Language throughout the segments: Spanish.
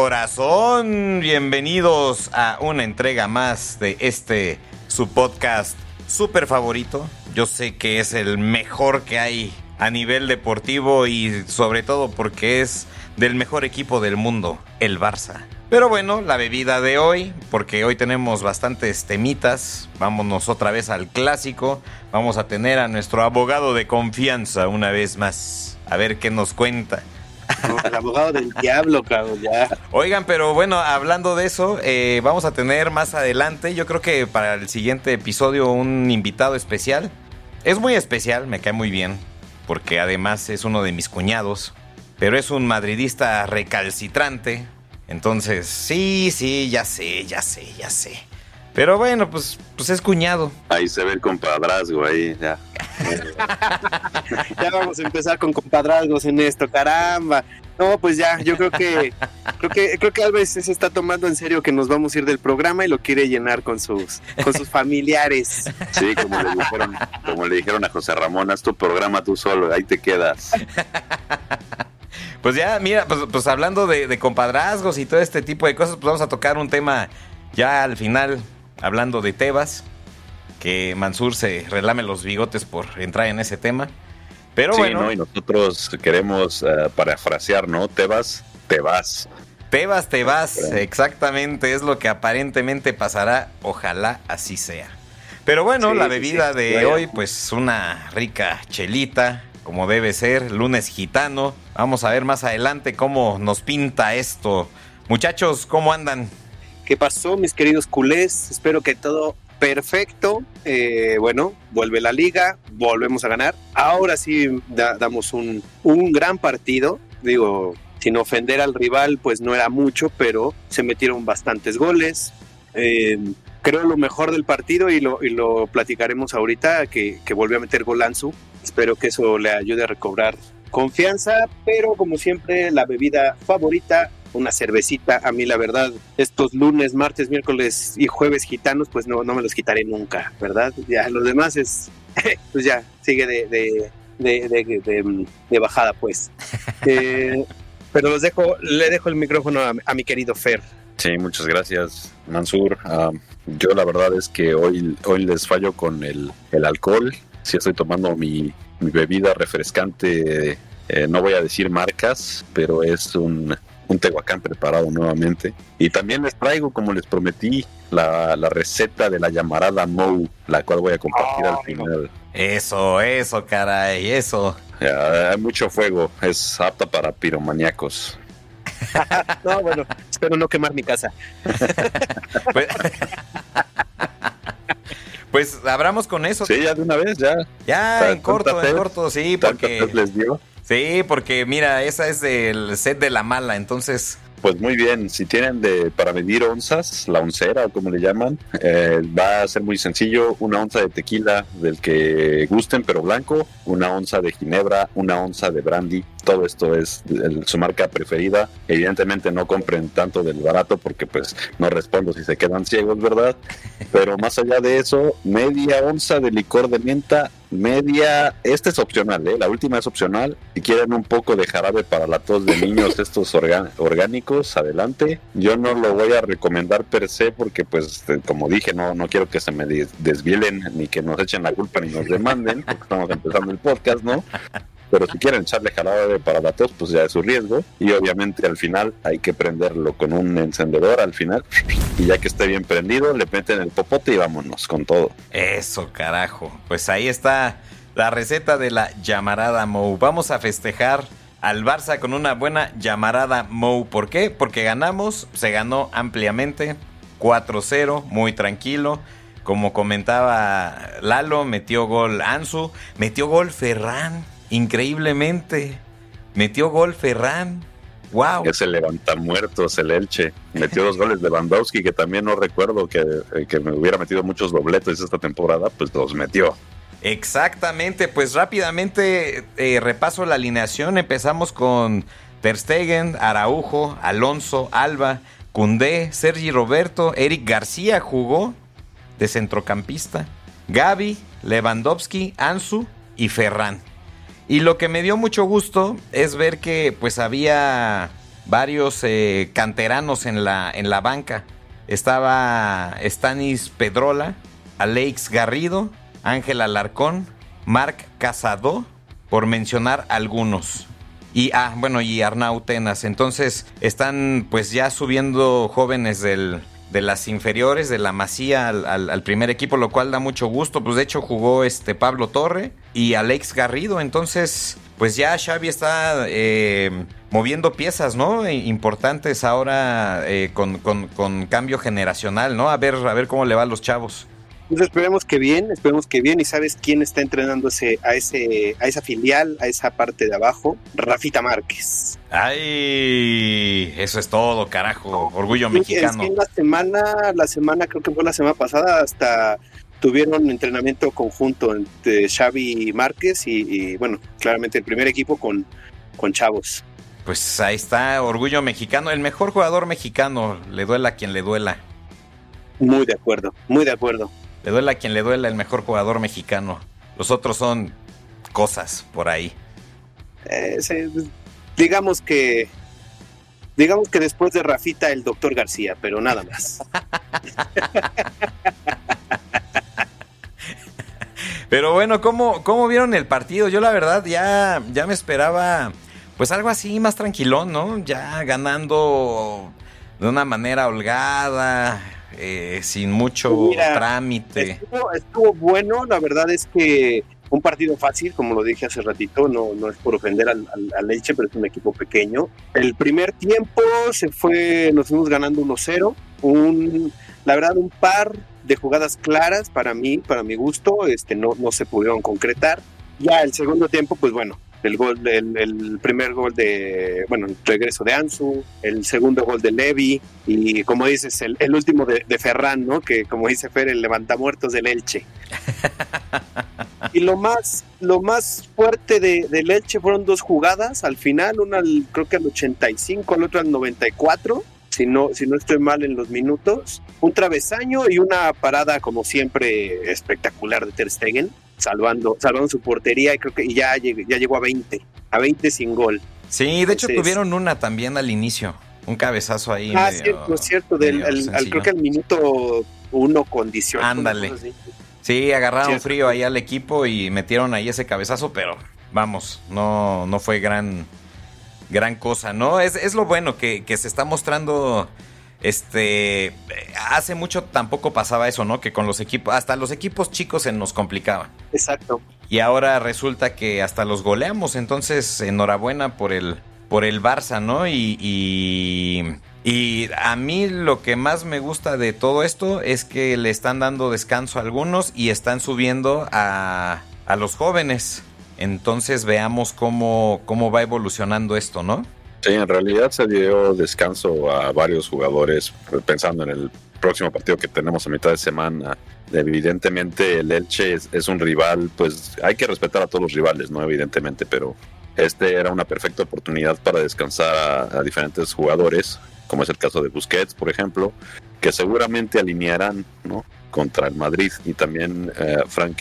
corazón. Bienvenidos a una entrega más de este su podcast súper favorito. Yo sé que es el mejor que hay a nivel deportivo y sobre todo porque es del mejor equipo del mundo, el Barça. Pero bueno, la bebida de hoy, porque hoy tenemos bastantes temitas, vámonos otra vez al clásico, vamos a tener a nuestro abogado de confianza una vez más, a ver qué nos cuenta. El abogado del diablo, cabrón, ya. Oigan, pero bueno, hablando de eso, eh, vamos a tener más adelante, yo creo que para el siguiente episodio, un invitado especial. Es muy especial, me cae muy bien, porque además es uno de mis cuñados, pero es un madridista recalcitrante, entonces, sí, sí, ya sé, ya sé, ya sé. Pero bueno, pues, pues es cuñado. Ahí se ve el compadrazgo, ahí ya. Ya vamos a empezar con compadrazgos en esto, caramba. No, pues ya, yo creo que creo que creo que Alves se está tomando en serio que nos vamos a ir del programa y lo quiere llenar con sus con sus familiares. Sí, como le dijeron, como le dijeron a José Ramón, haz tu programa tú solo, ahí te quedas. Pues ya, mira, pues, pues hablando de, compadrazgos y todo este tipo de cosas, pues vamos a tocar un tema ya al final, hablando de Tebas, que Mansur se relame los bigotes por entrar en ese tema. Pero sí, bueno. ¿no? Y nosotros queremos uh, parafrasear, ¿no? Tebas, te vas. Tebas, te vas, exactamente, es lo que aparentemente pasará, ojalá así sea. Pero bueno, la bebida de hoy, pues una rica chelita, como debe ser, lunes gitano. Vamos a ver más adelante cómo nos pinta esto. Muchachos, ¿cómo andan? ¿Qué pasó, mis queridos culés? Espero que todo perfecto. Eh, bueno, vuelve la liga, volvemos a ganar. Ahora sí damos un, un gran partido. Digo, sin ofender al rival, pues no era mucho, pero se metieron bastantes goles. Eh, creo lo mejor del partido y lo, lo platicaremos ahorita, que, que volvió a meter Golanzu. Espero que eso le ayude a recobrar confianza, pero como siempre, la bebida favorita, una cervecita. A mí, la verdad, estos lunes, martes, miércoles y jueves gitanos, pues no, no me los quitaré nunca, ¿verdad? Ya los demás es, pues ya, sigue de, de, de, de bajada, pues. Eh, pero los dejo, le dejo el micrófono a, a mi querido Fer. Sí, muchas gracias, Mansur. Uh, yo la verdad es que hoy, hoy les fallo con el, el alcohol. Si estoy tomando mi, mi bebida refrescante, eh, no voy a decir marcas, pero es un, un Tehuacán preparado nuevamente. Y también les traigo, como les prometí, la, la receta de la llamarada Mou, la cual voy a compartir oh, al final. Eso, eso, caray, eso. Ya, hay mucho fuego, es apta para piromaníacos. no, bueno, espero no quemar mi casa. pues, pues abramos con eso. Sí, ya de una vez, ya. Ya, en corto, en corto, sí, porque. les dio? Sí, porque mira, esa es del set de la mala, entonces pues muy bien, si tienen de para medir onzas, la oncera o como le llaman, eh, va a ser muy sencillo, una onza de tequila del que gusten pero blanco, una onza de ginebra, una onza de brandy, todo esto es el, su marca preferida. Evidentemente no compren tanto del barato porque pues no respondo si se quedan ciegos, ¿verdad? Pero más allá de eso, media onza de licor de menta, media, este es opcional, ¿eh? la última es opcional. Si quieren un poco de jarabe para la tos de niños, estos orgánicos, adelante. Yo no lo voy a recomendar per se porque, pues, como dije, no, no quiero que se me desvielen ni que nos echen la culpa ni nos demanden, porque estamos empezando el podcast, ¿no? Pero si quieren echarle jarabe para la pues ya es su riesgo. Y obviamente al final hay que prenderlo con un encendedor al final. Y ya que esté bien prendido, le meten el popote y vámonos con todo. Eso, carajo. Pues ahí está la receta de la llamarada Mou. Vamos a festejar al Barça con una buena llamarada Mou. ¿Por qué? Porque ganamos, se ganó ampliamente. 4-0, muy tranquilo. Como comentaba Lalo, metió gol Ansu, metió gol Ferran increíblemente. Metió gol Ferran. Wow. Que se levanta muertos el Elche. Metió dos goles de Bandowski, que también no recuerdo que, eh, que, me hubiera metido muchos dobletes esta temporada, pues los metió. Exactamente, pues rápidamente eh, repaso la alineación. Empezamos con Ter Stegen, Araujo, Alonso, Alba, Cundé, Sergi Roberto, Eric García jugó de centrocampista, Gaby, Lewandowski, Ansu y Ferran. Y lo que me dio mucho gusto es ver que pues había varios eh, canteranos en la, en la banca. Estaba Stanis Pedrola, Alex Garrido, Ángel Alarcón, Marc Casado, por mencionar algunos. Y, ah, bueno, y Arnau Tenas. Entonces están pues ya subiendo jóvenes del, de las inferiores de la Masía al, primer equipo, lo cual da mucho gusto. Pues de hecho jugó este Pablo Torre y Alex Garrido. Entonces, pues ya Xavi está eh, moviendo piezas, ¿no? Importantes ahora eh, con, con, cambio generacional, ¿no? A ver, a ver cómo le va a los chavos. Pues esperemos que bien, esperemos que bien. ¿Y sabes quién está entrenando a, ese, a esa filial, a esa parte de abajo? Rafita Márquez. ¡Ay! Eso es todo, carajo. Orgullo mexicano. Es que la semana, la semana, creo que fue la semana pasada, hasta tuvieron entrenamiento conjunto entre Xavi Márquez y, bueno, claramente el primer equipo con, con Chavos. Pues ahí está, orgullo mexicano, el mejor jugador mexicano, le duela a quien le duela. Muy de acuerdo, muy de acuerdo. Le duela a quien le duela el mejor jugador mexicano. Los otros son cosas por ahí. Eh, digamos que. Digamos que después de Rafita, el doctor García, pero nada más. pero bueno, ¿cómo, ¿cómo vieron el partido? Yo la verdad ya, ya me esperaba pues algo así más tranquilón, ¿no? Ya ganando de una manera holgada, eh, sin mucho trámite. Estuvo, bueno, la verdad es que un partido fácil, como lo dije hace ratito, no, no es por ofender al, Leche, pero es un equipo pequeño. El primer tiempo se fue, nos fuimos ganando 1-0, un, la verdad un par de jugadas claras para mí, para mi gusto, este, no, no se pudieron concretar. Ya el segundo tiempo, pues bueno, el gol el, primer gol de bueno el regreso de Ansu el segundo gol de Levi y como dices el, último de, Ferran no que como dice Fer el levantamuertos del Elche. Y lo más lo más fuerte de, del Elche fueron dos jugadas al final una creo que al 85 el otro al 94 si no, si no estoy mal en los minutos, un travesaño y una parada como siempre espectacular de Ter Stegen salvando, salvando su portería y creo que ya, ya llegó a 20, a 20 sin gol. Sí, de hecho tuvieron una también al inicio, un cabezazo ahí. Ah, cierto, cierto, del, creo que al minuto uno con Ándale. Sí, agarraron frío ahí al equipo y metieron ahí ese cabezazo, pero vamos, no, no fue gran, gran cosa, ¿no? Es, es lo bueno que, que se está mostrando este, hace mucho tampoco pasaba eso, ¿no? Que con los equipos, hasta los equipos chicos se nos complicaban. Exacto. Y ahora resulta que hasta los goleamos, entonces enhorabuena por el, por el Barça, ¿no? Y, y, y, a mí lo que más me gusta de todo esto es que le están dando descanso a algunos y están subiendo a, a los jóvenes. Entonces veamos cómo, cómo va evolucionando esto, ¿no? Sí, en realidad se dio descanso a varios jugadores pensando en el próximo partido que tenemos a mitad de semana. Evidentemente el Elche es, un rival, pues hay que respetar a todos los rivales, ¿no? Evidentemente, pero este era una perfecta oportunidad para descansar a, diferentes jugadores, como es el caso de Busquets, por ejemplo, que seguramente alinearán, ¿no? Contra el Madrid y también eh, Frank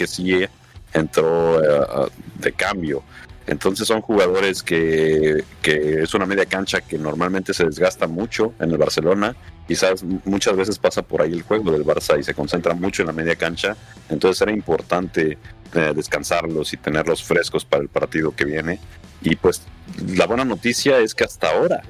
entró eh, de cambio. Entonces son jugadores que, es una media cancha que normalmente se desgasta mucho en el Barcelona. Quizás muchas veces pasa por ahí el juego del Barça y se concentra mucho en la media cancha. Entonces era importante eh, descansarlos y tenerlos frescos para el partido que viene. Y pues la buena noticia es que hasta ahora,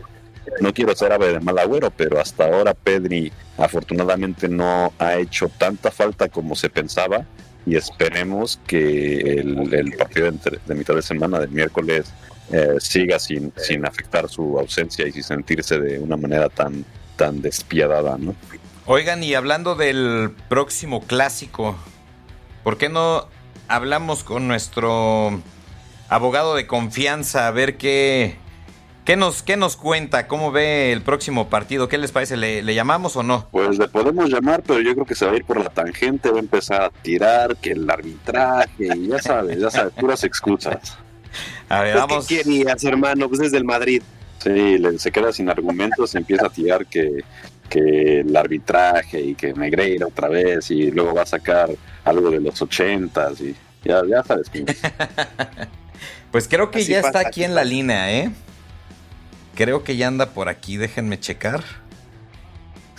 no quiero ser ave de mal agüero, pero hasta ahora Pedri afortunadamente no ha hecho tanta falta como se pensaba y esperemos que el, partido de, mitad de semana del miércoles eh, siga sin, sin afectar su ausencia y sin sentirse de una manera tan, tan despiadada, ¿no? Oigan, y hablando del próximo clásico, ¿por qué no hablamos con nuestro abogado de confianza a ver qué, ¿Qué nos, ¿Qué nos cuenta? ¿Cómo ve el próximo partido? ¿Qué les parece? ¿Le, llamamos o no? Pues le podemos llamar, pero yo creo que se va a ir por la tangente, va a empezar a tirar, que el arbitraje, y ya sabes, ya sabes, puras excusas. A ver, vamos. ¿Qué querías, hermano? Pues es del Madrid. Sí, se queda sin argumentos, empieza a tirar que, que el arbitraje y que Negreira otra vez, y luego va a sacar algo de los ochentas, y ya, ya sabes. Pues creo que Así ya pasa, está aquí en la línea, ¿eh? Creo que ya anda por aquí, déjenme checar.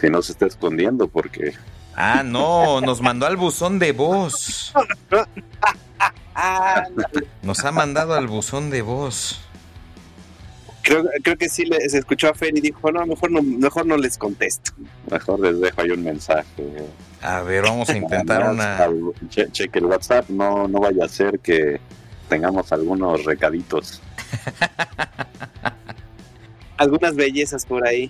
Si no se está escondiendo, porque Ah, no, nos mandó al buzón de voz. Nos ha mandado al buzón de voz. creo, creo que sí le- se escuchó a Fer y dijo, no, mejor no, mejor no les contesto. mejor les dejo ahí un mensaje. A ver, vamos a intentar una. che- cheque el WhatsApp, no, no vaya a ser que tengamos algunos recaditos. Algunas bellezas por ahí.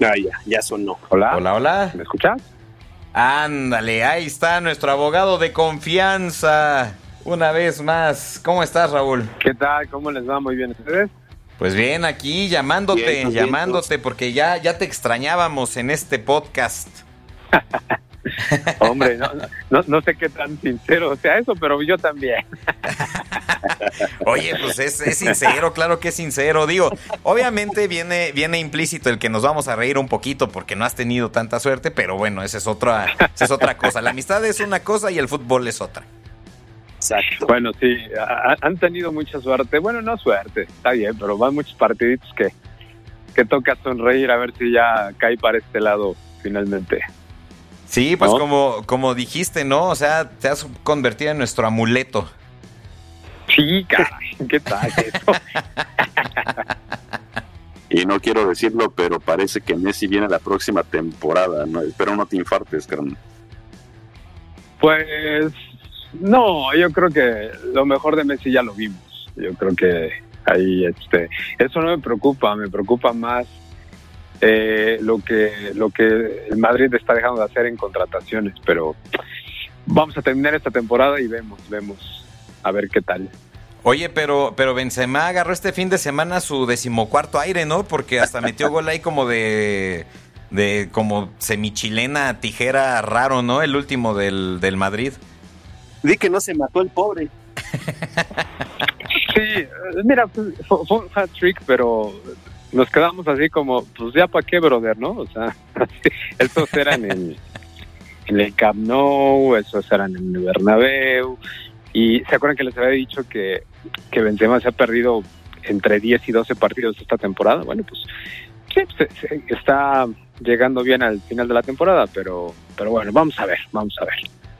Ah, ya, ya sonó. Hola, Hola, hola. ¿me escuchas? Ándale, ahí está nuestro abogado de confianza. Una vez más. ¿Cómo estás, Raúl? ¿Qué tal? ¿Cómo les va? Muy bien, ¿ustedes? Pues bien, aquí llamándote, llamándote, porque ya, ya te extrañábamos en este podcast. Hombre, no, no, no sé qué tan sincero sea eso, pero yo también. Oye, pues es, es sincero, claro que es sincero. Digo, obviamente viene, viene implícito el que nos vamos a reír un poquito porque no has tenido tanta suerte, pero bueno, esa es otra, esa es otra cosa. La amistad es una cosa y el fútbol es otra. Exacto. Bueno, sí, ha- han tenido mucha suerte. Bueno, no suerte, está bien, pero van muchos partiditos que, que toca sonreír a ver si ya cae para este lado finalmente. Sí, pues ¿No? como, como dijiste, ¿no? O sea, te has convertido en nuestro amuleto. Sí, caray, ¿qué tal eso? Y no quiero decirlo, pero parece que Messi viene la próxima temporada. ¿no? Espero no te infartes, carnal. Pues no, yo creo que lo mejor de Messi ya lo vimos. Yo creo que ahí, este, eso no me preocupa, me preocupa más eh, lo que lo que el Madrid está dejando de hacer en contrataciones, pero vamos a terminar esta temporada y vemos, vemos a ver qué tal. Oye, pero, pero Benzema agarró este fin de semana su decimocuarto aire, ¿no? Porque hasta metió gol ahí como de, de como semichilena tijera raro, ¿no? El último del, del Madrid. Di que no se mató el pobre. Sí, mira, fue, fue un hat trick, pero nos quedamos así como, pues ya para qué, brother, ¿no? O sea, estos eran en, el Camp Nou, esos eran en el Bernabéu, y se acuerdan que les había dicho que, que Benzema se ha perdido entre 10 y 12 partidos esta temporada. Bueno, pues sí, se- está llegando bien al final de la temporada, pero, pero bueno, vamos a ver, vamos a ver.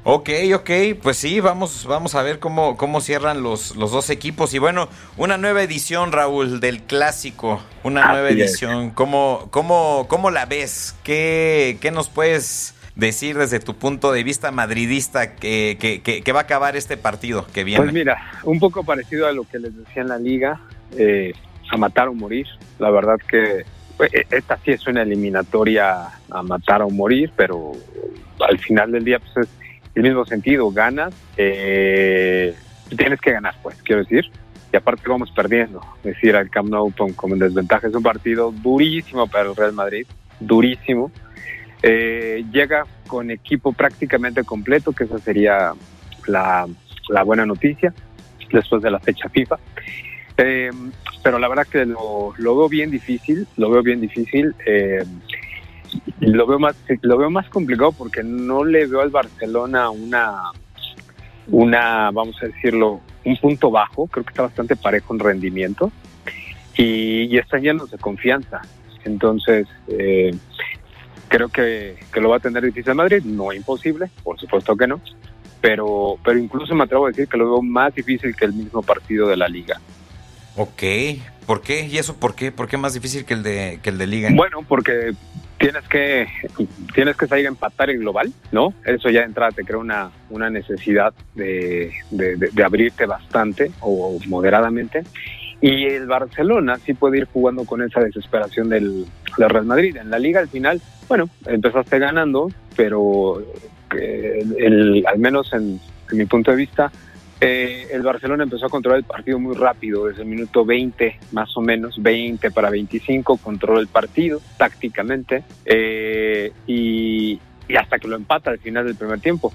Ok, ok, pues sí, vamos, vamos a ver cómo, cómo cierran los, los dos equipos. Y bueno, una nueva edición, Raúl, del clásico. Una nueva edición. ¿Cómo, cómo, ¿Cómo la ves? ¿Qué, ¿Qué nos puedes decir desde tu punto de vista madridista que, que, que- que va a acabar este partido que viene? Pues mira, un poco parecido a lo que les decía en la liga, eh, a matar o morir. La verdad que eh, esta sí es una eliminatoria a matar o morir, pero al final del día pues es el mismo sentido, ganas, eh, tienes que ganar, pues, quiero decir. Y aparte vamos perdiendo, es decir, al Camp Nou con- como en desventaja es un partido durísimo para el Real Madrid, durísimo. Eh, llega con equipo prácticamente completo, que esa sería la, la buena noticia después de la fecha FIFA. Eh, pero la verdad que lo, lo veo bien difícil, lo veo bien difícil. eh, lo veo más lo veo más complicado porque no le veo al Barcelona una una vamos a decirlo un punto bajo creo que está bastante parejo en rendimiento y, y está lleno de confianza entonces eh, creo que, que lo va a tener difícil Madrid no imposible por supuesto que no pero pero incluso me atrevo a decir que lo veo más difícil que el mismo partido de la liga Ok, ¿por qué? ¿Y eso por qué? ¿Por qué más difícil que el de, que el de Liga? Bueno, porque tienes que tienes que salir a empatar el global, ¿no? Eso ya de entrada te crea una, una necesidad de, de- abrirte bastante o moderadamente. Y el Barcelona sí puede ir jugando con esa desesperación del, del Real Madrid. En la liga al final, bueno, empezaste ganando, pero eh, el- al menos en, en mi punto de vista, eh, el Barcelona empezó a controlar el partido muy rápido, desde el minuto 20 más o menos, 20 para 25, controló el partido tácticamente eh, y, y hasta que lo empata al final del primer tiempo.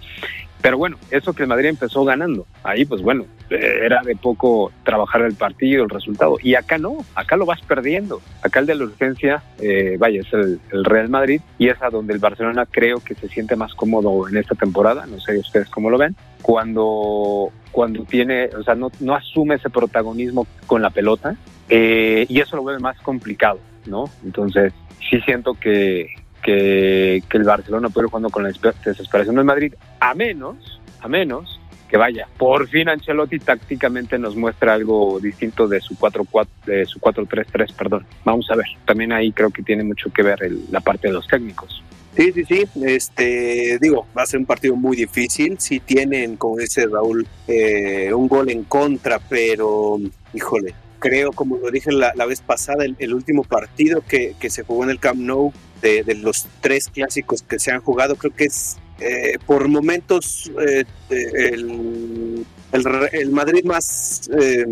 Pero bueno, eso que el Madrid empezó ganando, ahí pues bueno, era de poco trabajar el partido, el resultado. Y acá no, acá lo vas perdiendo. Acá el de la urgencia, eh, vaya, es el, Real Madrid y es a donde el Barcelona creo que se siente más cómodo en esta temporada. No sé ustedes cómo lo ven. Cuando, cuando tiene, o sea, no, no asume ese protagonismo con la pelota eh, y eso lo vuelve más complicado, ¿no? Entonces, sí siento que, que, el Barcelona puede jugando con la desesperación del Madrid, a menos, a menos que vaya, por fin Ancelotti tácticamente nos muestra algo distinto de su 4-4, de su 4-3-3, perdón. Vamos a ver, también ahí creo que tiene mucho que ver la parte de los técnicos. Sí, sí, sí. Este, digo, va a ser un partido muy difícil. Si tienen, como dice Raúl, eh, un gol en contra, pero, híjole, creo, como lo dije la, vez pasada, el, último partido que, que, se jugó en el Camp Nou de, los tres clásicos que se han jugado, creo que es eh, por momentos eh, el, el, Madrid más eh,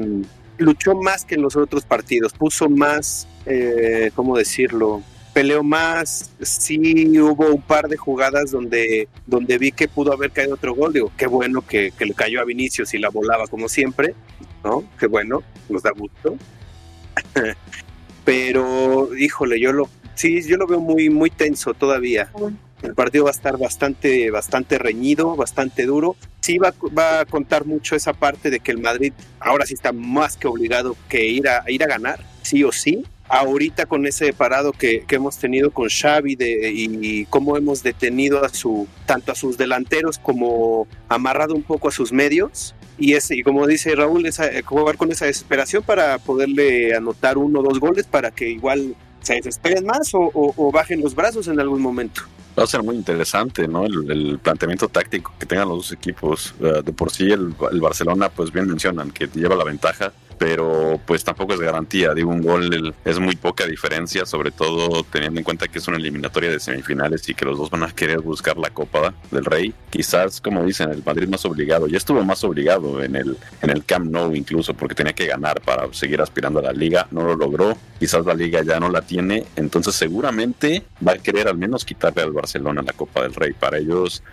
luchó más que en los otros partidos, puso más, ¿cómo decirlo? Peleó más, sí hubo un par de jugadas donde, donde vi que pudo haber caído otro gol, digo, qué bueno que, que le cayó a Vinicius y la volaba como siempre, ¿no? Qué bueno, nos da gusto. Pero, híjole, yo lo, Sí, yo lo veo muy, muy tenso todavía. El partido va a estar bastante, bastante reñido, bastante duro. Sí va, va, a contar mucho esa parte de que el Madrid ahora sí está más que obligado que ir a, ir a ganar, sí o sí. Ahorita con ese parado que, que hemos tenido con Xavi de, y, cómo hemos detenido a su, tanto a sus delanteros como amarrado un poco a sus medios, y, ese, y como dice Raúl, esa, jugar con esa desesperación para poderle anotar uno o dos goles para que igual se desesperen más o, bajen los brazos en algún momento. Va a ser muy interesante, ¿no? El, planteamiento táctico que tengan los dos equipos. Eh, de por sí, el Barcelona, pues bien mencionan que lleva la ventaja pero pues tampoco es garantía. Digo, un gol es muy poca diferencia, sobre todo teniendo en cuenta que es una eliminatoria de semifinales y que los dos van a querer buscar la Copa del Rey. Quizás, como dicen, el Madrid más obligado. Ya estuvo más obligado en el, en el Camp Nou incluso, porque tenía que ganar para seguir aspirando a la liga. No lo logró. Quizás la liga ya no la tiene. Entonces seguramente va a querer al menos quitarle al Barcelona la Copa del Rey. Para ellos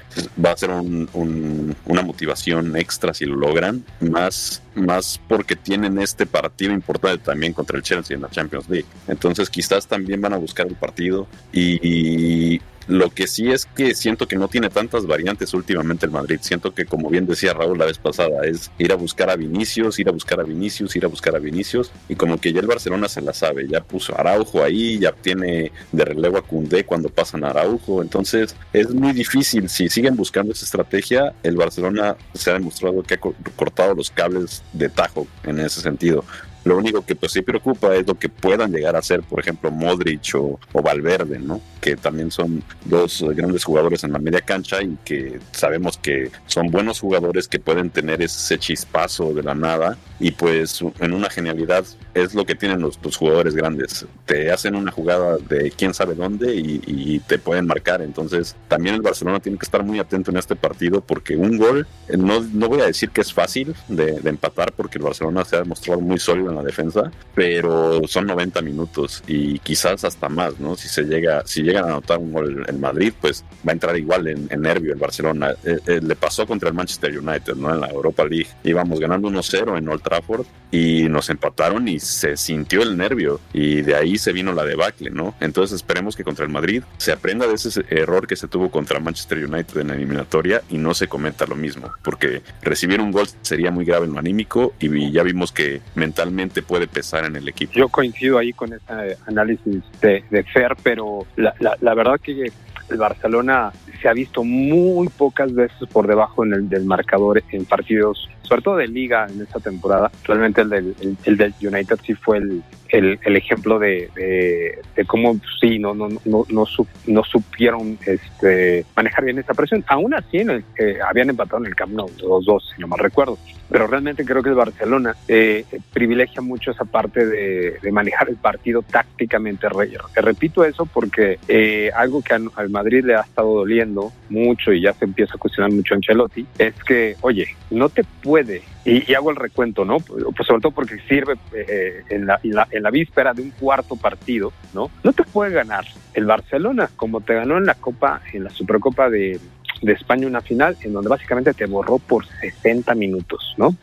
va a ser una motivación extra si lo logran. Más, más porque tienen este partido importante también contra el Chelsea en la Champions League. Entonces quizás también van a buscar el partido y, lo que sí es que siento que no tiene tantas variantes últimamente el Madrid. Siento que, como bien decía Raúl la vez pasada, es ir a buscar a Vinicius, ir a buscar a Vinicius, ir a buscar a Vinicius. Y como que ya el Barcelona se la sabe. Ya puso Araujo ahí, ya tiene de relevo a Cundé cuando pasan a Araujo. Entonces es muy difícil. Si siguen buscando esa estrategia, el Barcelona se ha demostrado que ha cortado los cables de tajo en ese sentido. Lo único que pues sí preocupa es lo que puedan llegar a ser, por ejemplo, Modric o, Valverde, ¿no? Que también son dos grandes jugadores en la media cancha y que sabemos que son buenos jugadores que pueden tener ese chispazo de la nada y pues en una genialidad es lo que tienen los, jugadores grandes. Te hacen una jugada de quién sabe dónde y, te pueden marcar. Entonces también el Barcelona tiene que estar muy atento en este partido porque un gol, no, no voy a decir que es fácil de, de empatar porque el Barcelona se ha demostrado muy sólido la defensa, pero son 90 minutos y quizás hasta más, ¿no? Si se llega, si llegan a anotar un gol en Madrid, pues va a entrar igual en, nervio el Barcelona. Eh, eh, le pasó contra el Manchester United, ¿no? En la Europa League. Íbamos ganando 1-0 en Old Trafford y nos empataron y se sintió el nervio y de ahí se vino la debacle, ¿no? Entonces esperemos que contra el Madrid se aprenda de ese error que se tuvo contra Manchester United en la eliminatoria y no se cometa lo mismo, porque recibir un gol sería muy grave en lo anímico y ya vimos que mentalmente puede pesar en el equipo. Yo coincido ahí con ese análisis de, de Fer, pero la, la, la verdad que el Barcelona se ha visto muy pocas veces por debajo en el, del marcador en partidos, sobre todo de liga en esta temporada. Realmente el, del United sí fue el, el, ejemplo de, de, cómo sí, no, no, no, no, no, supieron este, manejar bien esa presión. Aún así, en el, habían empatado en el Camp Nou, los dos, si no mal recuerdo. Pero realmente creo que el Barcelona eh, privilegia mucho esa parte de, de, manejar el partido tácticamente. Repito eso porque eh, algo que al Madrid le ha estado doliendo mucho y ya se empieza a cuestionar mucho Ancelotti es que, oye, no te puede y, hago el recuento, ¿no? Pues sobre todo porque sirve eh, en, la, en, la, víspera de un cuarto partido, ¿no? No te puede ganar el Barcelona como te ganó en la Copa, en la Supercopa de, España una final en donde básicamente te borró por 60 minutos, ¿no?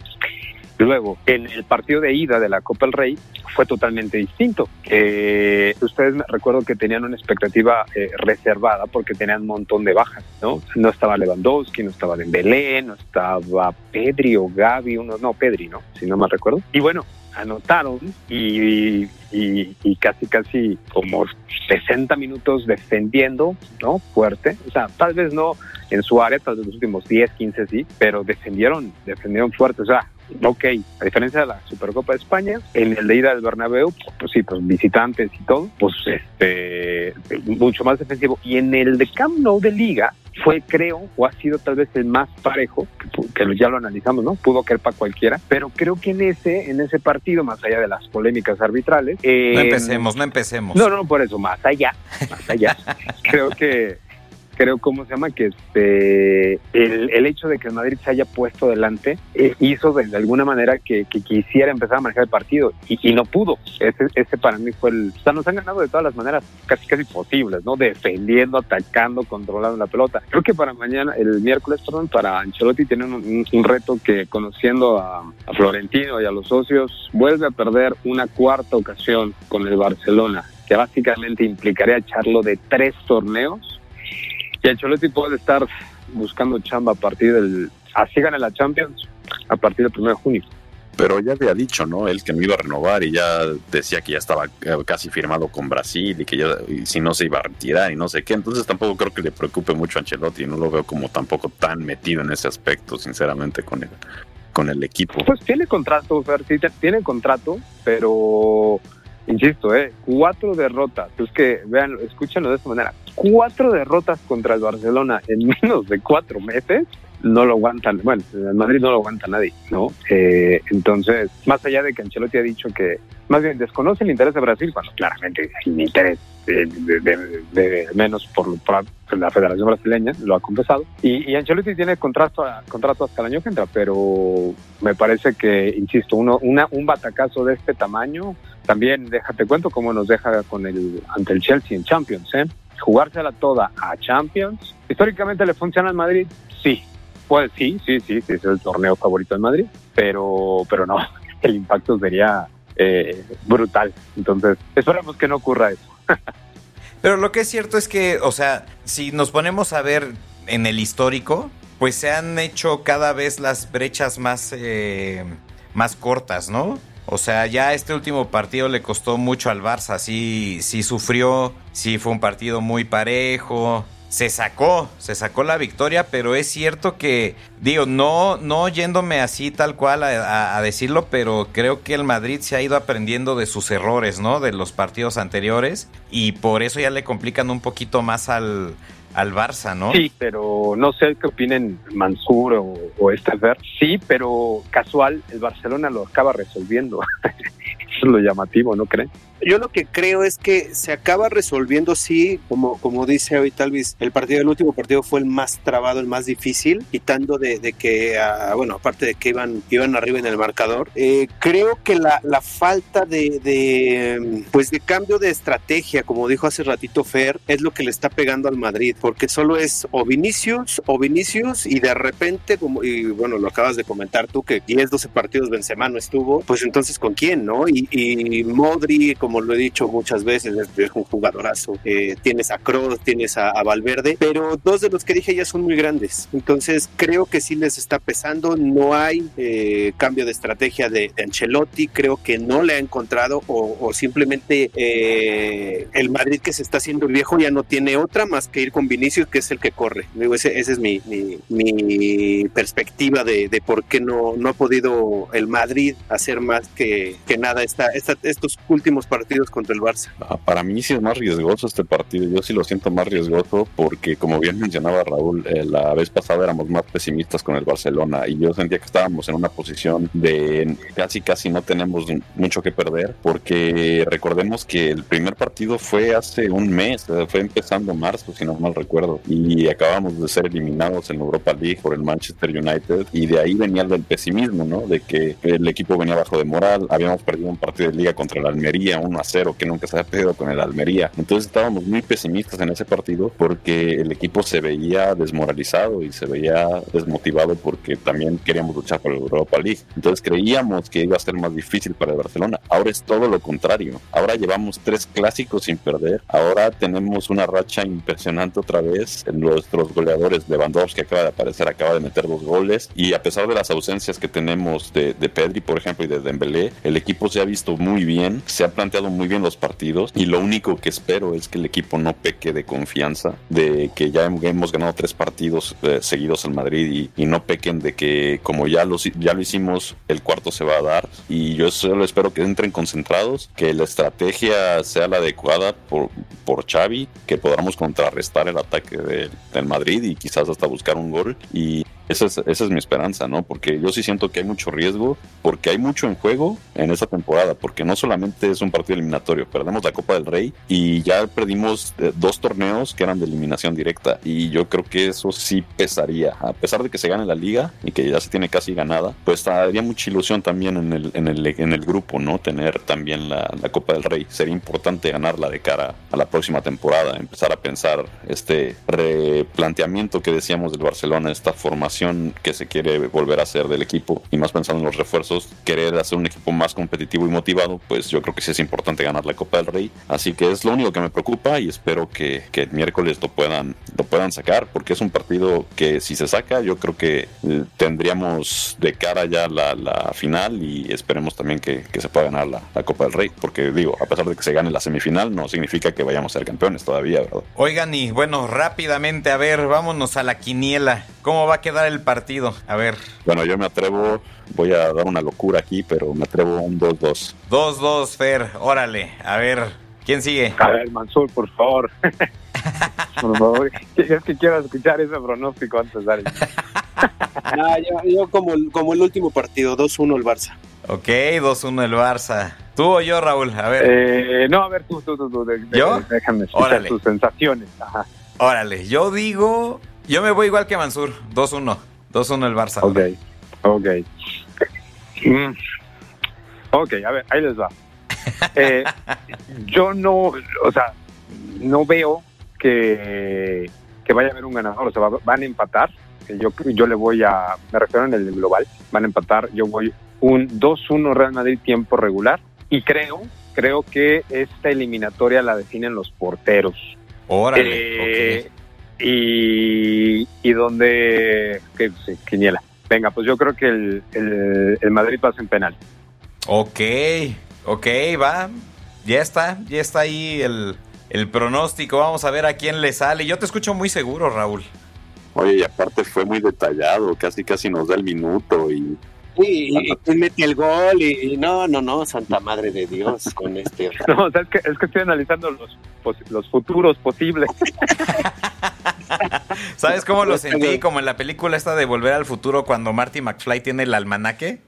Luego, en el partido de ida de la Copa del Rey fue totalmente distinto. Eh, ustedes me recuerdo que tenían una expectativa eh, reservada porque tenían un montón de bajas, ¿no? No estaba Lewandowski, no estaba Dembélé, no estaba Pedri o Gaby, uno, no, Pedri, ¿no? Si no me recuerdo. Y bueno, anotaron y, y, casi, casi como 60 minutos defendiendo, ¿no? Fuerte. O sea, tal vez no en su área, tal vez los últimos 10, 15 sí, pero defendieron, defendieron fuerte. O sea, ok, a diferencia de la Supercopa de España, en el de ida del Bernabéu, pues sí, pues visitantes y todo, pues este, mucho más defensivo. Y en el de Camp Nou de Liga, fue, creo, o ha sido tal vez el más parejo, que, ya lo analizamos, ¿no? Pudo caer para cualquiera, pero creo que en ese, en ese partido, más allá de las polémicas arbitrales. no empecemos, no empecemos. No, no, por eso, más allá, más allá. creo que creo, ¿cómo se llama? Que este, el, el hecho de que el Madrid se haya puesto delante eh, hizo de, alguna manera que, quisiera empezar a manejar el partido y, no pudo. Ese, ese para mí fue el... O sea, nos han ganado de todas las maneras casi casi posibles, ¿no? Defendiendo, atacando, controlando la pelota. Creo que para mañana, el miércoles, perdón, para Ancelotti tiene un, un, reto que conociendo a Florentino y a los socios, vuelve a perder una cuarta ocasión con el Barcelona que básicamente implicaría echarlo de tres torneos y Ancelotti puede estar buscando chamba a partir del... Así gana la Champions a partir del 1 de junio. Pero ya había dicho, ¿no? Él que no iba a renovar y ya decía que ya estaba eh, casi firmado con Brasil y que ya si no se iba a retirar y no sé qué. Entonces tampoco creo que le preocupe mucho a Ancelotti. No lo veo como tampoco tan metido en ese aspecto, sinceramente, con el, con el equipo. Pues tiene contrato, Fer, sí, tiene contrato, pero insisto, eh, cuatro derrotas. Es que vean, escúchenlo de esta manera. Cuatro derrotas contra el Barcelona en menos de cuatro meses no lo aguantan, bueno, en Madrid no lo aguanta nadie, ¿no? Eh, entonces, más allá de que Ancelotti ha dicho que más bien desconoce el interés de Brasil, cuando claramente sin interés de, menos por, la Federación Brasileña, lo ha confesado, y, y Ancelotti tiene contrato, contrato hasta el año que entra, pero me parece que, insisto, uno, una, un batacazo de este tamaño, también déjate cuento cómo nos deja con el ante el Chelsea en Champions, ¿eh? Jugársela toda a Champions. Históricamente le funciona al Madrid, sí, pues sí, sí, sí, sí, es el torneo favorito en Madrid, pero, pero no, el impacto sería eh, brutal. Entonces, esperamos que no ocurra eso. pero lo que es cierto es que, o sea, si nos ponemos a ver en el histórico, pues se han hecho cada vez las brechas más, eh, más cortas, ¿no? O sea, ya este último partido le costó mucho al Barça, sí, sí sufrió, sí fue un partido muy parejo, se sacó, se sacó la victoria, pero es cierto que, digo, no, no yéndome así tal cual a, decirlo, pero creo que el Madrid se ha ido aprendiendo de sus errores, ¿no? De los partidos anteriores y por eso ya le complican un poquito más al, al Barça, ¿no? Sí, pero no sé qué opinen Mansur o, o Estefer. Sí, pero casual, el Barcelona lo acaba resolviendo. Lo llamativo, ¿no creen? Yo lo que creo es que se acaba resolviendo, sí, como, como dice hoy Talvis, el partido, el último partido fue el más trabado, el más difícil, quitando de, que, uh, bueno, aparte de que iban, iban arriba en el marcador, eh, creo que la, la falta de, de, pues de cambio de estrategia, como dijo hace ratito Fer, es lo que le está pegando al Madrid, porque solo es o Vinicius o Vinicius y de repente, como, y bueno, lo acabas de comentar tú, que 10, 12 partidos Benzema no estuvo, pues entonces ¿con quién, no? Y, y Modri, como lo he dicho muchas veces, es, un jugadorazo. Eh, tienes a Kroos, tienes a, Valverde, pero dos de los que dije ya son muy grandes. Entonces creo que sí les está pesando. No hay eh, cambio de estrategia de, Ancelotti. Creo que no le ha encontrado o, simplemente eh, el Madrid que se está haciendo viejo ya no tiene otra más que ir con Vinicius, que es el que corre. Digo, ese, esa es mi, mi, perspectiva de, de, por qué no, no ha podido el Madrid hacer más que, que nada esta, estos últimos partidos contra el Barça. Ah, para mí sí es más riesgoso este partido. Yo sí lo siento más riesgoso porque, como bien mencionaba Raúl, eh, la vez pasada éramos más pesimistas con el Barcelona y yo sentía que estábamos en una posición de casi casi no tenemos mucho que perder porque recordemos que el primer partido fue hace un mes, fue empezando marzo, si no mal recuerdo, y acabamos de ser eliminados en Europa League por el Manchester United y de ahí venía el pesimismo, ¿no? De que el equipo venía bajo de moral, habíamos perdido un partido de liga contra el Almería, 1 a 0, que nunca se había pedido con el Almería. Entonces estábamos muy pesimistas en ese partido porque el equipo se veía desmoralizado y se veía desmotivado porque también queríamos luchar por el Europa League. Entonces creíamos que iba a ser más difícil para el Barcelona. Ahora es todo lo contrario. Ahora llevamos tres clásicos sin perder. Ahora tenemos una racha impresionante otra vez. Nuestros goleadores, Lewandowski acaba de aparecer, acaba de meter dos goles y a pesar de las ausencias que tenemos de, de Pedri, por ejemplo, y de Dembélé, el equipo se ha visto muy bien, se ha planteado muy bien los partidos y lo único que espero es que el equipo no peque de confianza, de que ya hemos ganado tres partidos eh, seguidos en Madrid y, y, no pequen de que como ya, los, ya lo hicimos, el cuarto se va a dar. Y yo solo espero que entren concentrados, que la estrategia sea la adecuada por, por Xavi, que podamos contrarrestar el ataque de, del Madrid y quizás hasta buscar un gol. Y esa es, esa es mi esperanza, ¿no? Porque yo sí siento que hay mucho riesgo, porque hay mucho en juego en esta temporada, porque no solamente es un partido eliminatorio, perdemos la Copa del Rey y ya perdimos eh, dos torneos que eran de eliminación directa y yo creo que eso sí pesaría, a pesar de que se gane la liga y que ya se tiene casi ganada, pues habría mucha ilusión también en el, grupo, ¿no? Tener también la, la Copa del Rey. Sería importante ganarla de cara a la próxima temporada, empezar a pensar este replanteamiento que decíamos del Barcelona, esta formación que se quiere volver a hacer del equipo y más pensando en los refuerzos, querer hacer un equipo más competitivo y motivado, pues yo creo que sí es importante ganar la Copa del Rey. Así que es lo único que me preocupa y espero que, que el miércoles lo puedan, lo puedan sacar porque es un partido que si se saca yo creo que eh, tendríamos de cara ya la, la final y esperemos también que, que se pueda ganar la, la, Copa del Rey porque digo, a pesar de que se gane la semifinal no significa que vayamos a ser campeones todavía, ¿verdad? Oigan y bueno, rápidamente a ver, vámonos a la quiniela. ¿Cómo va a quedar el partido? A ver. Bueno, yo me atrevo, voy a dar una locura aquí, pero me atrevo a un 2-2. 2-2, Fer, órale. A ver, ¿quién sigue? A ver, Mansur, por favor. por favor. Es que quiero escuchar ese pronóstico antes de no, yo, yo como, como el último partido, 2-1 el Barça. Ok, 2-1 el Barça. ¿Tú o yo, Raúl? A ver. Eh, no, a ver, tú, tú, tú. tú de, ¿Yo? Déjame escuchar Órale. tus sensaciones. Ajá. Órale, yo digo... Yo me voy igual que Mansur, 2-1. 2-1 el Barça. Ok, ok. Mm. Ok, a ver, ahí les va. Eh, yo no, o sea, no veo que, que vaya a haber un ganador, o sea, va- van a empatar. Yo, yo le voy a, me refiero en el global, van a empatar, yo voy un 2-1 Real Madrid tiempo regular y creo, creo que esta eliminatoria la definen los porteros. Órale, Eh, y, y donde, que sí, quiniela. Venga, pues yo creo que el, el, el Madrid pasa en penal. ok. Ok, va. Ya está, ya está ahí el, el pronóstico. Vamos a ver a quién le sale. Yo te escucho muy seguro, Raúl. Oye, y aparte fue muy detallado, casi casi nos da el minuto y Y, y, y mete el gol y, y no, no, no, Santa Madre de Dios con este. No, o sea, es que, es que estoy analizando los, los futuros posibles. ¿Sabes cómo lo sentí? Como en la película esta de Volver al Futuro cuando Marty McFly tiene el almanaque.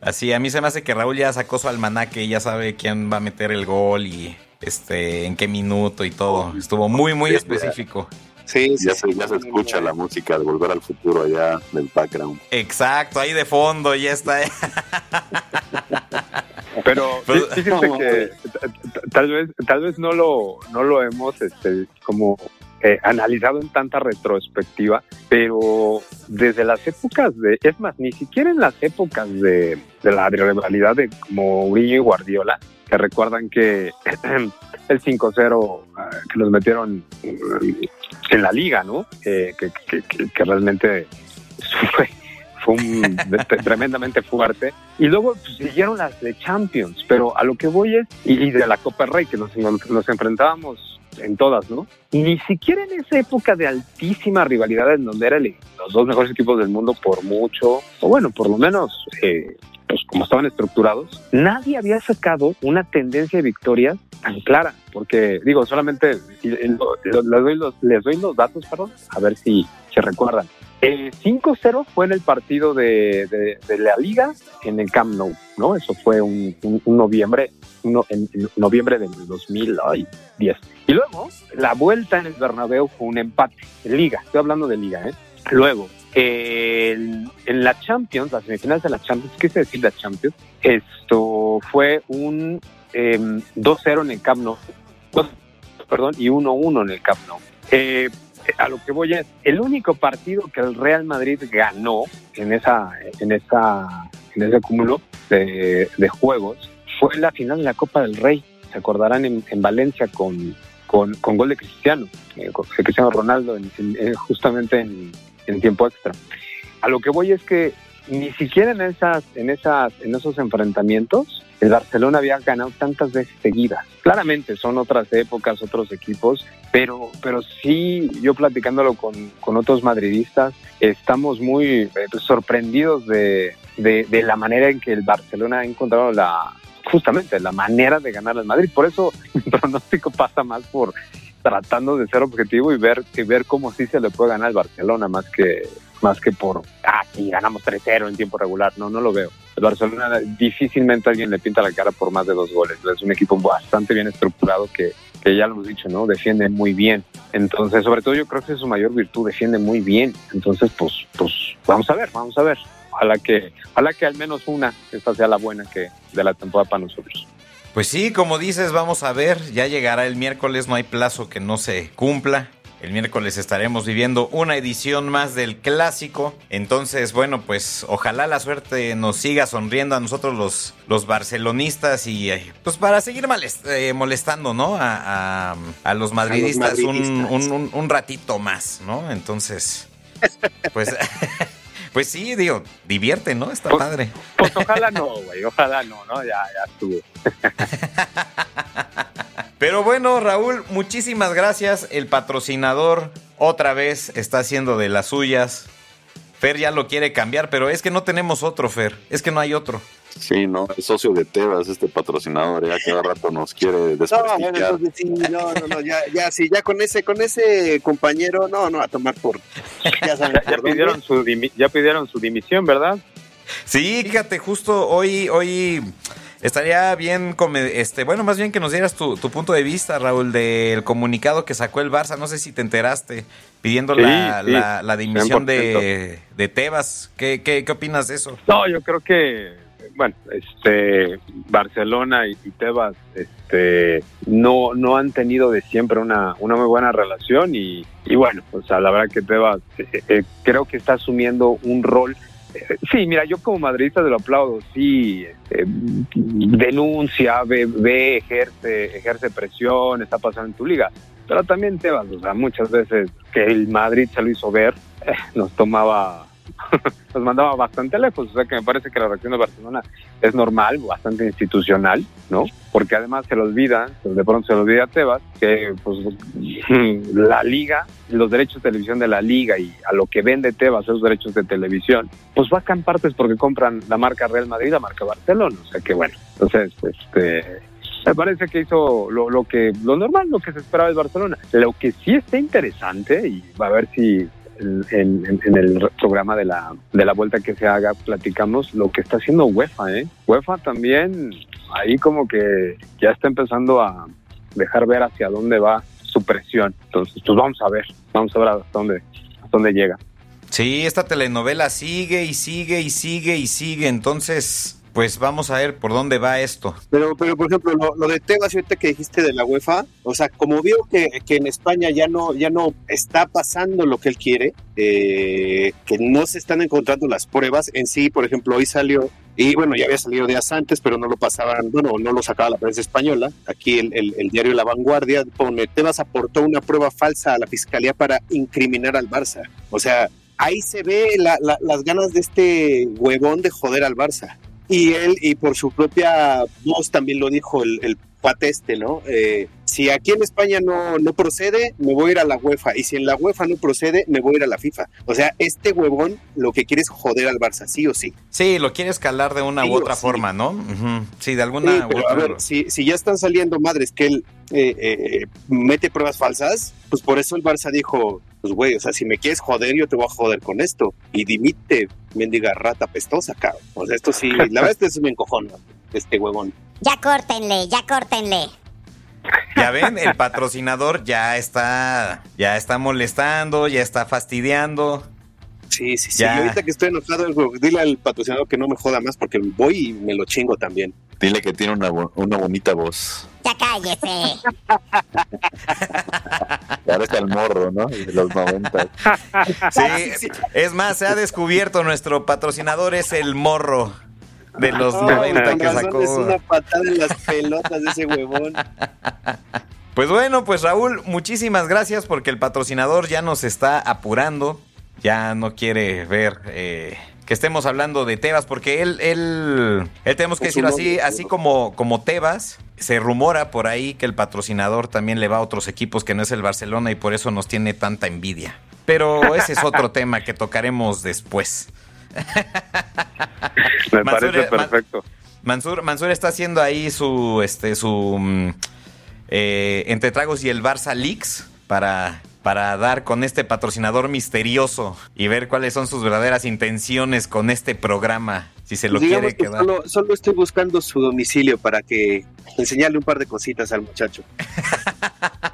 Así, a mí se me hace que Raúl ya sacó su almanaque y ya sabe quién va a meter el gol y este en qué minuto y todo. Estuvo muy, muy Sí, ya se, sí, ya se escucha la música de Volver al Futuro allá del background. Exacto, ahí de fondo ya está. Pero fíjense que tal vez, tal vez no lo, no lo hemos este, como eh, analizado en tanta retrospectiva, pero desde las épocas de, es más, ni siquiera en las épocas de, de la rivalidad de Mourinho y Guardiola, que recuerdan que el 5-0 ah, que nos metieron en la liga, ¿no? Eh, que, que- que- que realmente fue, fue un, tremendamente fuerte. Y luego pues, siguieron las de Champions, pero a lo que voy es, y, de la Copa Rey, que nos, nos enfrentábamos en todas, ¿no? Ni siquiera en esa época de altísima rivalidad, en donde eran los dos mejores equipos del mundo por mucho, o bueno, por lo menos, eh, pues como estaban estructurados, nadie había sacado una tendencia de victorias tan clara, porque digo, solamente les, doy los, les doy los datos, perdón, a ver si se recuerdan. Eh, 5-0 fue en el partido de, de- de la Liga en el Camp Nou, ¿no? Eso fue un, un- un noviembre, en, noviembre del 2010. Y luego, la vuelta en el Bernabéu fue un empate, Liga, estoy hablando de Liga, ¿eh? Luego, en la Champions, las semifinales de la Champions, ¿qué se decir la Champions? Esto fue un 2-0 en el Camp Nou, perdón, y 1-1 en el Camp Nou. Eh, a lo que voy es, el único partido que el Real Madrid ganó en esa, en esa, en ese cúmulo de, juegos fue la final de la Copa del Rey. Se acordarán en, Valencia con, con, gol de Cristiano, eh, de Cristiano Ronaldo, justamente en, en tiempo extra. A lo que voy es que ni siquiera en esas, en esas, en esos enfrentamientos el Barcelona había ganado tantas veces seguidas. Claramente son otras épocas, otros equipos, pero, pero sí, yo platicándolo con, con otros madridistas, estamos muy eh, sorprendidos de, de, la manera en que el Barcelona ha encontrado la justamente la manera de ganar al Madrid. Por eso mi pronóstico pasa más por tratando de ser objetivo y ver, y ver cómo sí se le puede ganar al Barcelona más que más que por, ah, sí, ganamos 3-0 en tiempo regular. No, no lo veo. El Barcelona difícilmente alguien le pinta la cara por más de dos goles. Es un equipo bastante bien estructurado que, que ya lo hemos dicho, ¿no? Defiende muy bien. Entonces, sobre todo yo creo que es su mayor virtud, defiende muy bien. Entonces, pues, pues vamos a ver, vamos a ver. Ojalá que, ojalá que al menos una, esta sea la buena que de la temporada para nosotros. Pues sí, como dices, vamos a ver, ya llegará el miércoles, no hay plazo que no se cumpla. El miércoles estaremos viviendo una edición más del clásico. Entonces, bueno, pues ojalá la suerte nos siga sonriendo a nosotros los, los barcelonistas y eh, pues para seguir eh, molestando, ¿no? A, los madridistas, Un, ratito más, ¿no? Entonces, pues... Pues sí, digo, divierte, ¿no? Está pues, padre. Pues ojalá no, güey, ojalá no, ¿no? Ya, ya estuvo. Pero bueno, Raúl, muchísimas gracias. El patrocinador otra vez está haciendo de las suyas. Fer ya lo quiere cambiar, pero es que no tenemos otro, Fer. Es que no hay otro. Sí, no, es socio de Tebas, este patrocinador, ya cada rato nos quiere desprestigiar. No, no, no, ya, ya, sí, ya con ese, con ese compañero, no, no, a tomar por. Ya, ya, pidieron su ya pidieron su dimisión, ¿verdad? Sí, fíjate, justo hoy, hoy Estaría bien, este, bueno, más bien que nos dieras tu, punto de vista, Raúl, del comunicado que sacó el Barça. No sé si te enteraste, pidiendo la, la, dimisión de, de, Tebas. ¿Qué, ¿Qué, qué, opinas de eso? No, yo creo que, bueno, este, Barcelona y, Tebas este, no, no han tenido de siempre una, una muy buena relación y, y bueno, o sea, la verdad que Tebas eh, eh, creo que está asumiendo un rol Sí, mira, yo como madridista te lo aplaudo, sí, eh, denuncia, ve, ejerce, ejerce presión, está pasando en tu liga, pero también te vas, o sea, muchas veces que el Madrid se lo hizo ver, eh, nos tomaba nos mandaba bastante lejos. O sea que me parece que la reacción de Barcelona es normal, bastante institucional, ¿no? Porque además se le olvida, de pronto se le olvida a Tebas, que pues la liga, los derechos de televisión de la liga y a lo que vende Tebas esos derechos de televisión, pues en partes porque compran la marca Real Madrid, la marca Barcelona. O sea que bueno, entonces, este me parece que hizo lo, lo, que lo normal, lo que se esperaba de Barcelona. Lo que sí está interesante, y va a ver si en, el programa de la, de la vuelta que se haga, platicamos lo que está haciendo UEFA. ¿eh? UEFA también ahí como que ya está empezando a dejar ver hacia dónde va su presión. Entonces, pues vamos a ver, vamos a ver hasta dónde, hasta dónde llega. Sí, esta telenovela sigue y sigue y sigue y sigue, entonces pues vamos a ver por dónde va esto. Pero, pero por ejemplo, lo, de Tebas, ahorita que dijiste de la UEFA, o sea, como vio que, que en España ya no, ya no está pasando lo que él quiere, eh, que no se están encontrando las pruebas en sí, por ejemplo, hoy salió, y bueno, ya había salido días antes, pero no lo pasaban, bueno, no lo sacaba la prensa española, aquí el, el, diario La Vanguardia pone, Tebas aportó una prueba falsa a la fiscalía para incriminar al Barça. O sea, ahí se ve las ganas de este huevón de joder al Barça. Y él, y por su propia voz también lo dijo el, el pateste, ¿no? Eh, si aquí en España no, no procede, me voy a ir a la UEFA. Y si en la UEFA no procede, me voy a ir a la FIFA. O sea, este huevón lo que quiere es joder al Barça, sí o sí. Sí, lo quiere escalar de una u otra forma, ¿no? Sí, de alguna u otra. A ver, si, si, ya están saliendo madres que él eh, eh, mete pruebas falsas, pues por eso el Barça dijo, pues güey, o sea, si me quieres joder, yo te voy a joder con esto. Y dimite, mendiga rata pestosa, cabrón. O sea, esto sí, la verdad es que es un encojón, este huevón. Ya córtenle, ya córtenle. Ya ven, el patrocinador ya está, ya está molestando, ya está fastidiando. Sí, sí, sí. Ya. Y ahorita que estoy enojado, dile al patrocinador que no me joda más porque voy y me lo chingo también. Dile que tiene una, una bonita voz. Ya cállese. Parece al morro, ¿no? De los 90. Sí, es más, se ha descubierto nuestro patrocinador es el morro de los No, 90 con que sacó. Es una patada en las pelotas de ese huevón. Pues bueno, pues Raúl, muchísimas gracias porque el patrocinador ya nos está apurando. Ya no quiere ver eh, que estemos hablando de Tebas porque él, él, él tenemos que decirlo así, así como, como Tebas. Se rumora por ahí que el patrocinador también le va a otros equipos que no es el Barcelona y por eso nos tiene tanta envidia. Pero ese es otro tema que tocaremos después. Me Mansur, parece eh, perfecto. Mansur, Mansur está haciendo ahí su, este, su mm, eh, entre tragos y el Barça Leaks para, para dar con este patrocinador misterioso y ver cuáles son sus verdaderas intenciones con este programa, si se lo Digamos quiere que quedar. solo, solo estoy buscando su domicilio para que enseñarle un par de cositas al muchacho.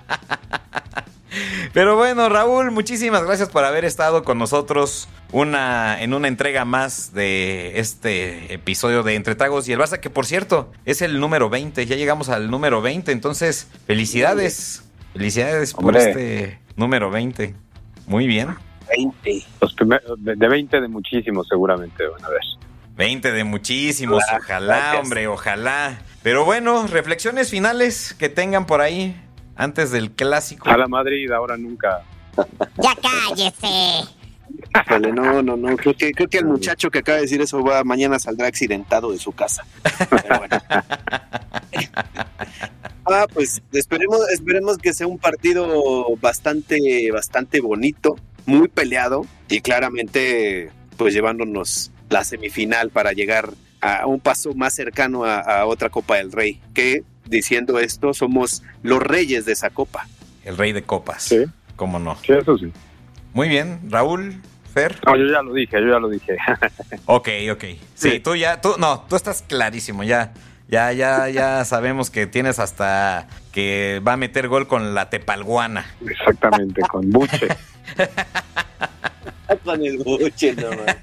Pero bueno, Raúl, muchísimas gracias por haber estado con nosotros una, en una entrega más de este episodio de Entre Tragos y el Barça, que por cierto es el número 20, ya llegamos al número 20, entonces felicidades, felicidades por este número 20. Muy bien. 20. Los primeros, de, de 20 de muchísimos seguramente van a ver. 20 de muchísimos, ojalá, hombre, ojalá. Pero bueno, reflexiones finales que tengan por ahí antes del clásico. A la Madrid ahora nunca. Ya cállese. Híjole, no, no, no. Creo que, creo que el muchacho que acaba de decir eso va mañana saldrá accidentado de su casa. Pero bueno. Ah, pues esperemos, esperemos que sea un partido bastante, bastante bonito, muy peleado y claramente, pues llevándonos la semifinal para llegar a un paso más cercano a, a otra Copa del Rey. Que diciendo esto, somos los reyes de esa copa. El rey de copas. Sí. ¿Cómo no? Sí, eso sí. Muy bien, Raúl, Fer. No, yo ya lo dije, yo ya lo dije. Ok, ok. Sí, Sí. tú ya, tú, no, tú estás clarísimo, ya. Ya, ya, ya sabemos que tienes hasta que va a meter gol con la tepalguana. Exactamente, con Buche. Con el buche, no, man.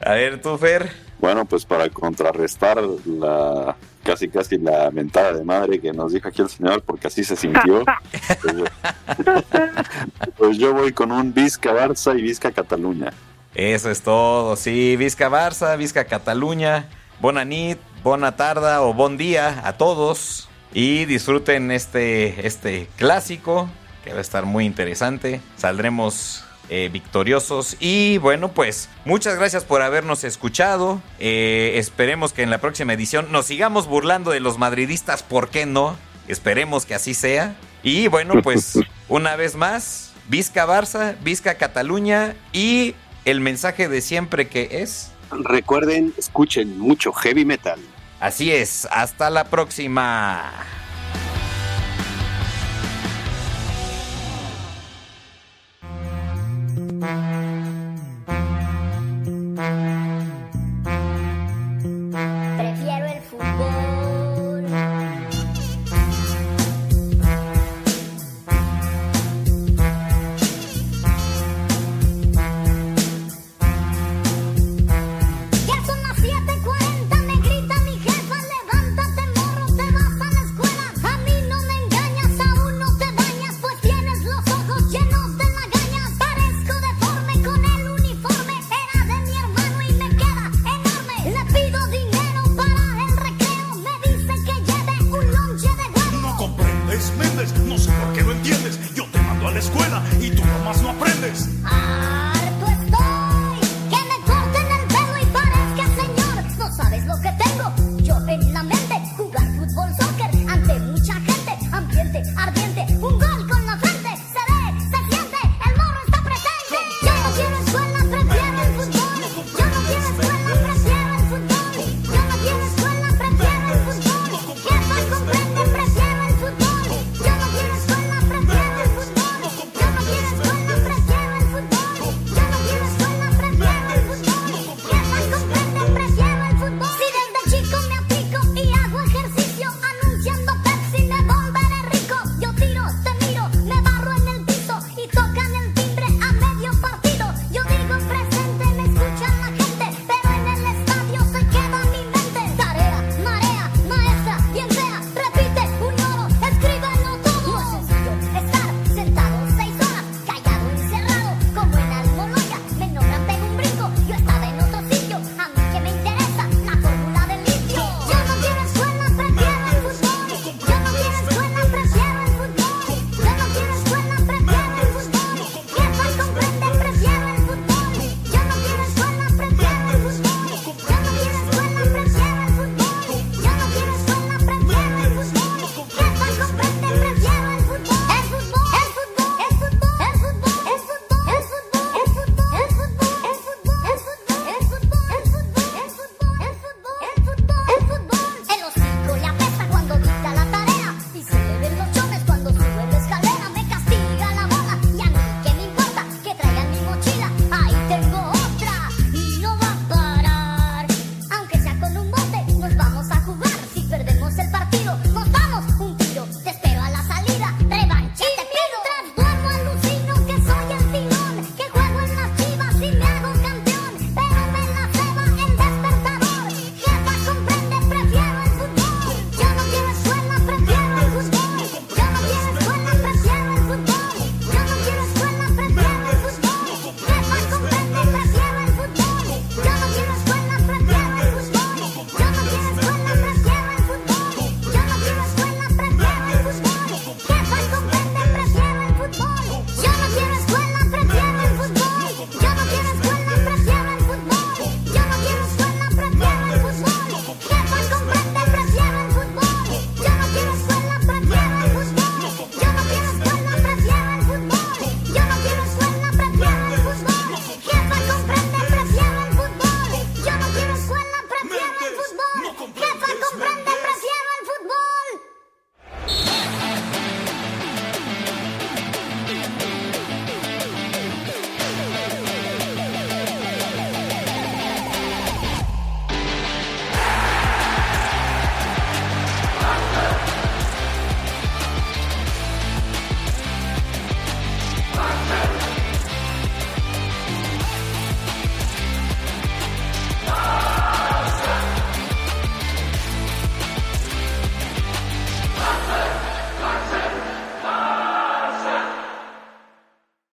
A ver, tú, Fer. Bueno, pues para contrarrestar la casi casi la mentada de madre que nos dijo aquí el señor, porque así se sintió. pues, yo, voy con un Vizca Barça y Vizca Cataluña. Eso es todo. Sí, Vizca Barça, Vizca Cataluña. Bona nit, bona tarda o bon día a todos. Y disfruten este, este clásico, que va a estar muy interesante. Saldremos eh, victoriosos. Y bueno, pues muchas gracias por habernos escuchado. Eh, esperemos que en la próxima edición nos sigamos burlando de los madridistas, ¿por qué no? Esperemos que así sea. Y bueno, pues una vez más, Vizca Barça, Vizca Cataluña y el mensaje de siempre que es, Recuerden, escuchen mucho heavy metal. así es, hasta la próxima. Thank you.